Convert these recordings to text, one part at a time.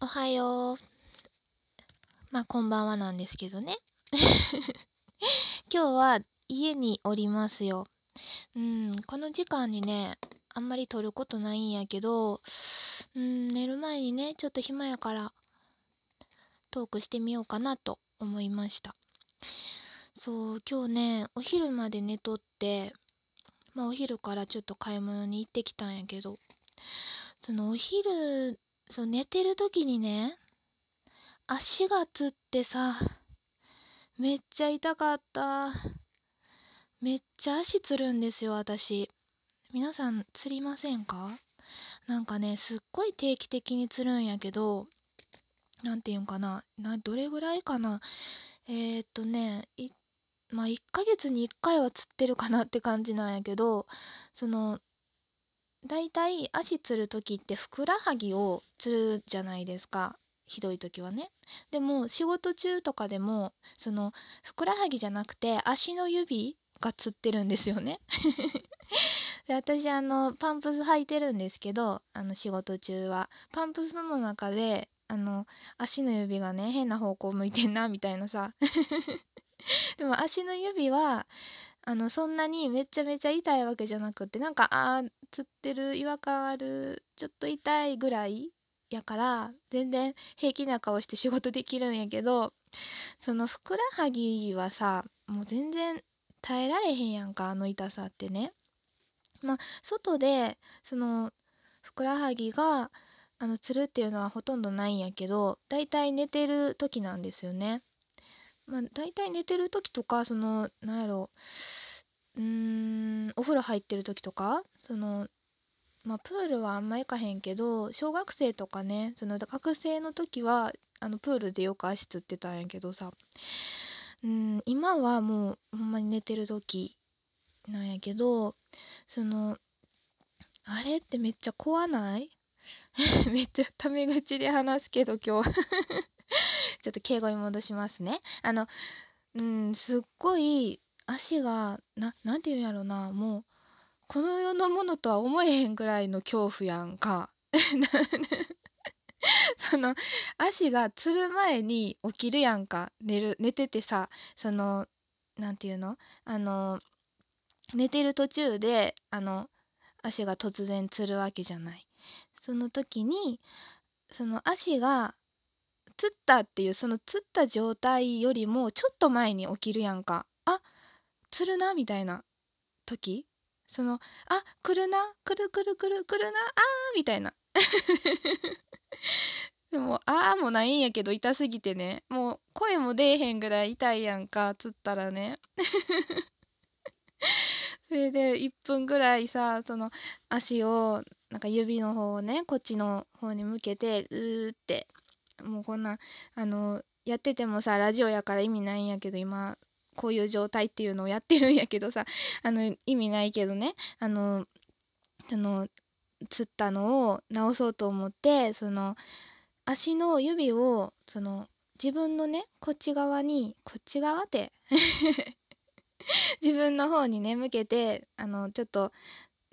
おはよう。まあ、こんばんはなんですけどね。今日は家におりますよ。うん、この時間にね、あんまり撮ることないんやけど、うん、寝る前にね、ちょっと暇やからトークしてみようかなと思いました。そう、今日ね、お昼まで寝とって、まあお昼からちょっと買い物に行ってきたんやけど、そのお昼そう、寝てる時にね、足がつってさ、めっちゃ痛かった。めっちゃ足つるんですよ、私。皆さん、つりませんか？なんかね、すっごい定期的につるんやけど、なんていうんかな、などれぐらいかな？えー、っとね、いまあ、1ヶ月に1回はつってるかなって感じなんやけど、その、だいたい足つる時ってふくらはぎをつるじゃないですか。ひどい時はね。でも仕事中とかでもそのふくらはぎじゃなくて足の指がつってるんですよね。で私あのパンプス履いてるんですけどあの仕事中は。パンプスの中であの足の指がね変な方向向いてんなみたいなさ。でも足の指はあのそんなにめちゃめちゃ痛いわけじゃなくってなんかあーつってる違和感あるちょっと痛いぐらいやから全然平気な顔して仕事できるんやけどそのふくらはぎはさもう全然耐えられへんやんかあの痛さってね。まあ外でそのふくらはぎがあのつるっていうのはほとんどないんやけどだいたい寝てる時なんですよね。まあ、大体寝てる時とかそのなんやろうーんお風呂入ってる時とか？そのまあプールはあんま行かへんけど小学生とかねその学生の時はあのプールでよく足つってたんやけどさ。うん今はもうほんまに寝てる時なんやけどそのあれってめっちゃ怖ない？めっちゃタメ口で話すけど今日 ちょっと敬語に戻しますね。あの、うん、すっごい足が、な、なんて言うんやろな、もう、この世のものとは思えへんぐらいの恐怖やんか。その足がつる前に起きるやんか。寝る寝ててさそのなんていうの？あの寝てる途中であの足が突然つるわけじゃない。その時にその足が釣ったっていうその釣った状態よりもちょっと前に起きるやんか。あ釣るなみたいな時？そのあ来るな来る来る来る来るなあーみたいな。でもあーもないんやけど痛すぎてね。もう声も出えへんぐらい痛いやんかつったらね。それで1分ぐらいさその足をなんか指の方をねこっちの方に向けてうーって。もうこんなあのやっててもさラジオやから意味ないんやけど今こういう状態っていうのをやってるんやけどさ あの意味ないけどねあのそのつったのを直そうと思ってその足の指をその自分のねこっち側にこっち側って 自分の方にね向けてあのちょっと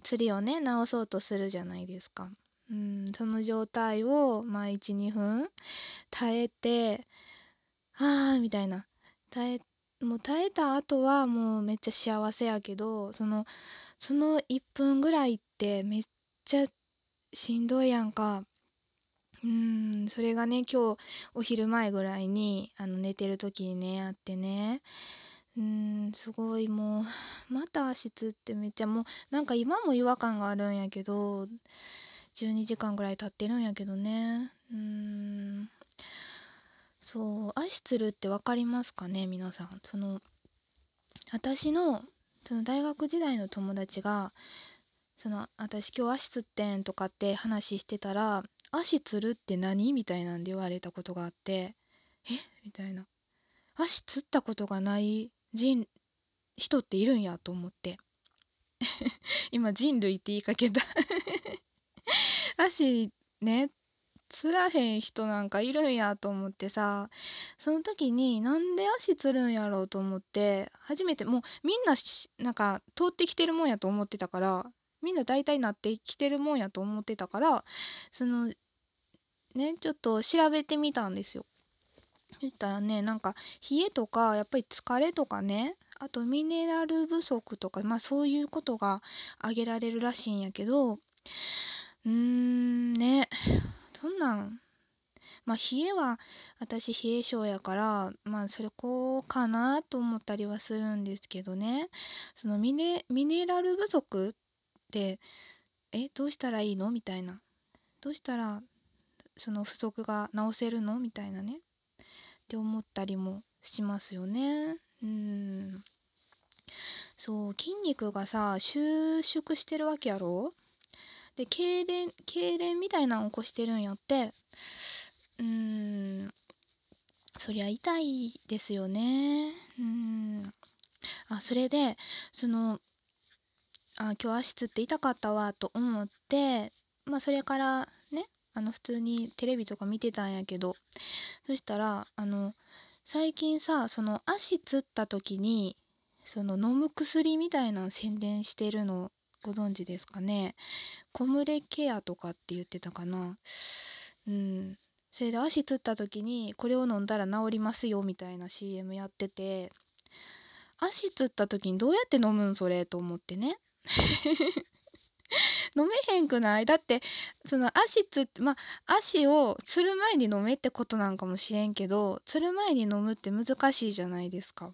釣りをね直そうとするじゃないですか。うん、その状態を、まあ、1、2分耐えて、あーみたいな。耐え、もう耐えた後はもうめっちゃ幸せやけど、その、その1分ぐらいってめっちゃしんどいやんか。うん、それがね、今日お昼前ぐらいに、あの、寝てる時にね、あってね。うん、すごいもう、また足つってめっちゃもう、なんか今も違和感があるんやけど、12時間ぐらい経ってるんやけどねうんそう足つるって分かりますかね皆さん。その私のその大学時代の友達がその私今日足つってんとかって話してたら足つるって何みたいなんで言われたことがあってえ？みたいな。足つったことがない人人っているんやと思って。今人類って言いかけた。足ねつらへん人なんかいるんやと思ってさその時になんで足つるんやろうと思って初めてもうみんななんか通ってきてるもんやと思ってたからみんな大体なってきてるもんやと思ってたからそのねちょっと調べてみたんですよ。そしたらねなんか冷えとかやっぱり疲れとかねあとミネラル不足とかまあそういうことが挙げられるらしいんやけどうーんね。そんなん？まあ冷えは私冷え性やからまあそれこうかなと思ったりはするんですけどね。そのミネミネラル不足ってえどうしたらいいの？みたいな。どうしたらその不足が治せるの？みたいなね。って思ったりもしますよね。うん。そう筋肉がさ収縮してるわけやろ？で痙攣痙攣みたいなの起こしてるんやって。うーん。そりゃ痛いですよね。うん。あそれでそのあ今日足つって痛かったわと思ってまあそれからねあの普通にテレビとか見てたんやけど。そしたらあの最近さその足つった時にその飲む薬みたいな宣伝してるのご存知ですかね？コムレケアとかって言ってたかな？うん。それで足つった時にこれを飲んだら治りますよみたいな CM やってて。足つった時にどうやって飲むんそれと思ってね。飲めへんくない？だってその足つってまあ足をつる前に飲めってことなんかもしれんけどつる前に飲むって難しいじゃないですか。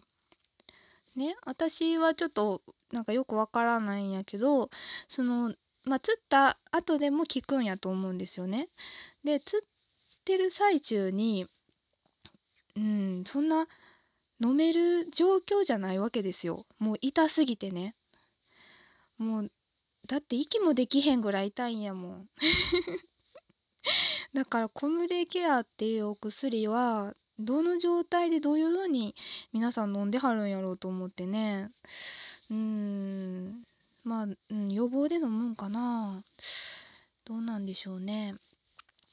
ね？私はちょっとなんかよくわからないんやけどそのまあつった後でも効くんやと思うんですよね。でつってる最中にうんそんな飲める状況じゃないわけですよ。もう痛すぎてね。もうだって息もできへんぐらい痛いんやもん だからコムレケアっていうお薬はどの状態でどういう風に皆さん飲んではるんやろうと思ってねうーん。まあ、うん、予防で飲むんかな。どうなんでしょうね。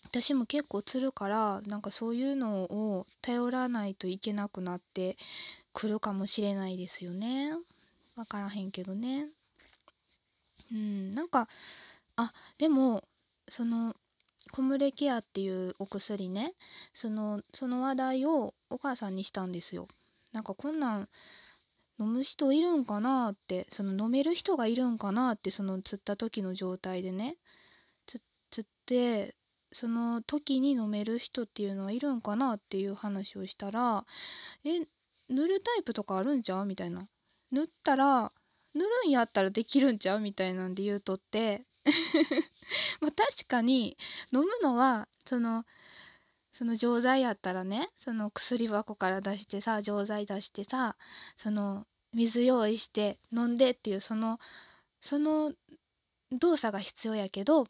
私も結構つるからなんかそういうのを頼らないといけなくなってくるかもしれないですよね。わからへんけどね。うん、なんか、あ、でも、その、コムレケアっていうお薬ね、その、その話題をお母さんにしたんですよ。なんかこんなん飲む人いるんかなって、その飲める人がいるんかなって、その釣った時の状態でね、釣って、その時に飲める人っていうのはいるんかなっていう話をしたら、え、塗るタイプとかあるんちゃう？みたいな。塗ったら塗るんやったらできるんちゃう？みたいなんで言うとって。まあ確かに飲むのはそのその錠剤やったらねその薬箱から出してさ錠剤出してさその水用意して飲んでっていうそのその動作が必要やけど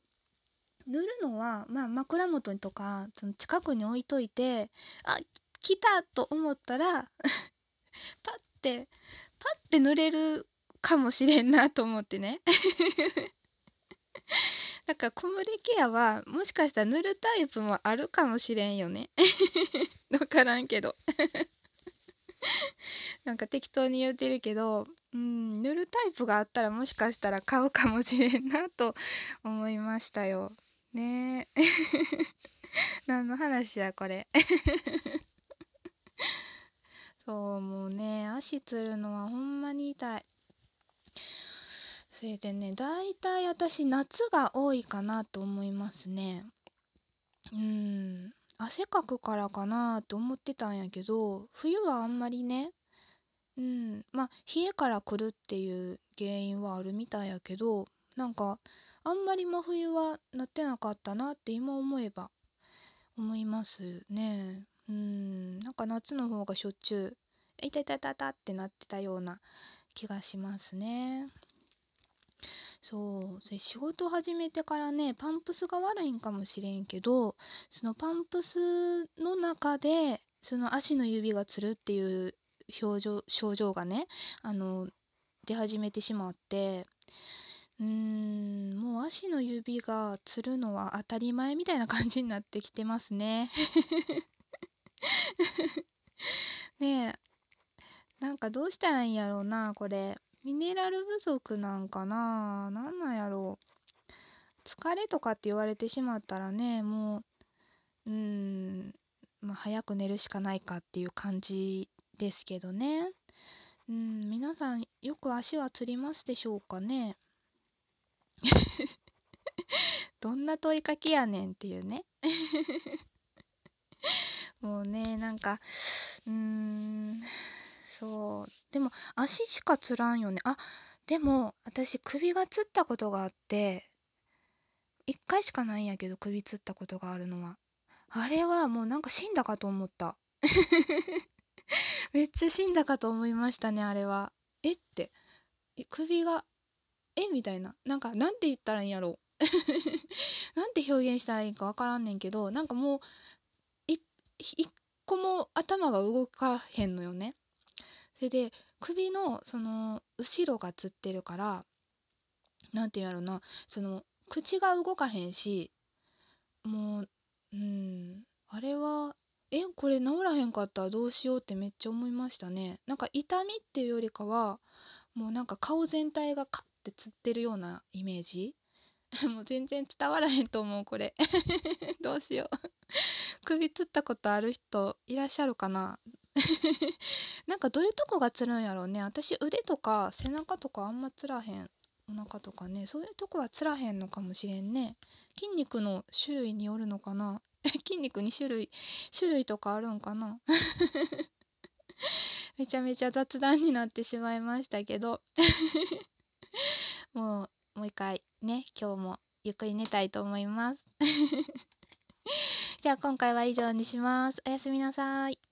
塗るのはまあ枕元とかその近くに置いといてあ来たと思ったら パッてパッて塗れるかもしれんなと思ってね。だからコムレケアはもしかしたら塗るタイプもあるかもしれんよね。分からんけど。なんか適当に言うてるけどうん塗るタイプがあったらもしかしたら買うかもしれんなと思いましたよ。ね。え 何の話やこれ。そうもうね足つるのはほんまに痛い。それでね大体私夏が多いかなと思いますね。うん。汗かくからかなと思ってたんやけど冬はあんまりね。うん。まあ冷えから来るっていう原因はあるみたいやけどなんかあんまり真冬はなってなかったなって今思えば思いますね。うん。なんか夏の方がしょっちゅう「いたいたいたた」ってなってたような気がしますね。そう仕事始めてからねパンプスが悪いんかもしれんけどそのパンプスの中でその足の指がつるっていう表情症状がねあの出始めてしまってうーんもう足の指がつるのは当たり前みたいな感じになってきてますね。ねえなんかどうしたらいいんやろうなこれ。ミネラル不足なんかな？なんなんやろ？う疲れとかって言われてしまったらねもううんまあ、早く寝るしかないかっていう感じですけどね。うん皆さんよく足はつりますでしょうかね？どんな問いかけやねんっていうね。もうねなんかうーんそう。でも足しかつらんよね。あでも私首がつったことがあって1回しかないんやけど首つったことがあるのは。あれはもうなんか死んだかと思った。めっちゃ死んだかと思いましたねあれは。えって。首がえみたいな。なんかなんて言ったらいいんやろ なんて表現したらいいかわからんねんけどなんかもう一個も頭が動かへんのよね。それで首のその後ろがつってるからなんて言うんやろなその口が動かへんしもううんあれはえこれ治らへんかったらどうしようってめっちゃ思いましたね。なんか痛みっていうよりかはもうなんか顔全体がカッてつってるようなイメージ。もう全然伝わらへんと思うこれ。どうしよう。首つったことある人いらっしゃるかな？なんかどういうとこがつるんやろうね。私腕とか背中とかあんまつらへん。お腹とかね。そういうとこはつらへんのかもしれんね。筋肉の種類によるのかな。筋肉に種類種類とかあるんかな。めちゃめちゃ雑談になってしまいましたけど。もうもう一回ね今日もゆっくり寝たいと思います。じゃあ今回は以上にします。おやすみなさい。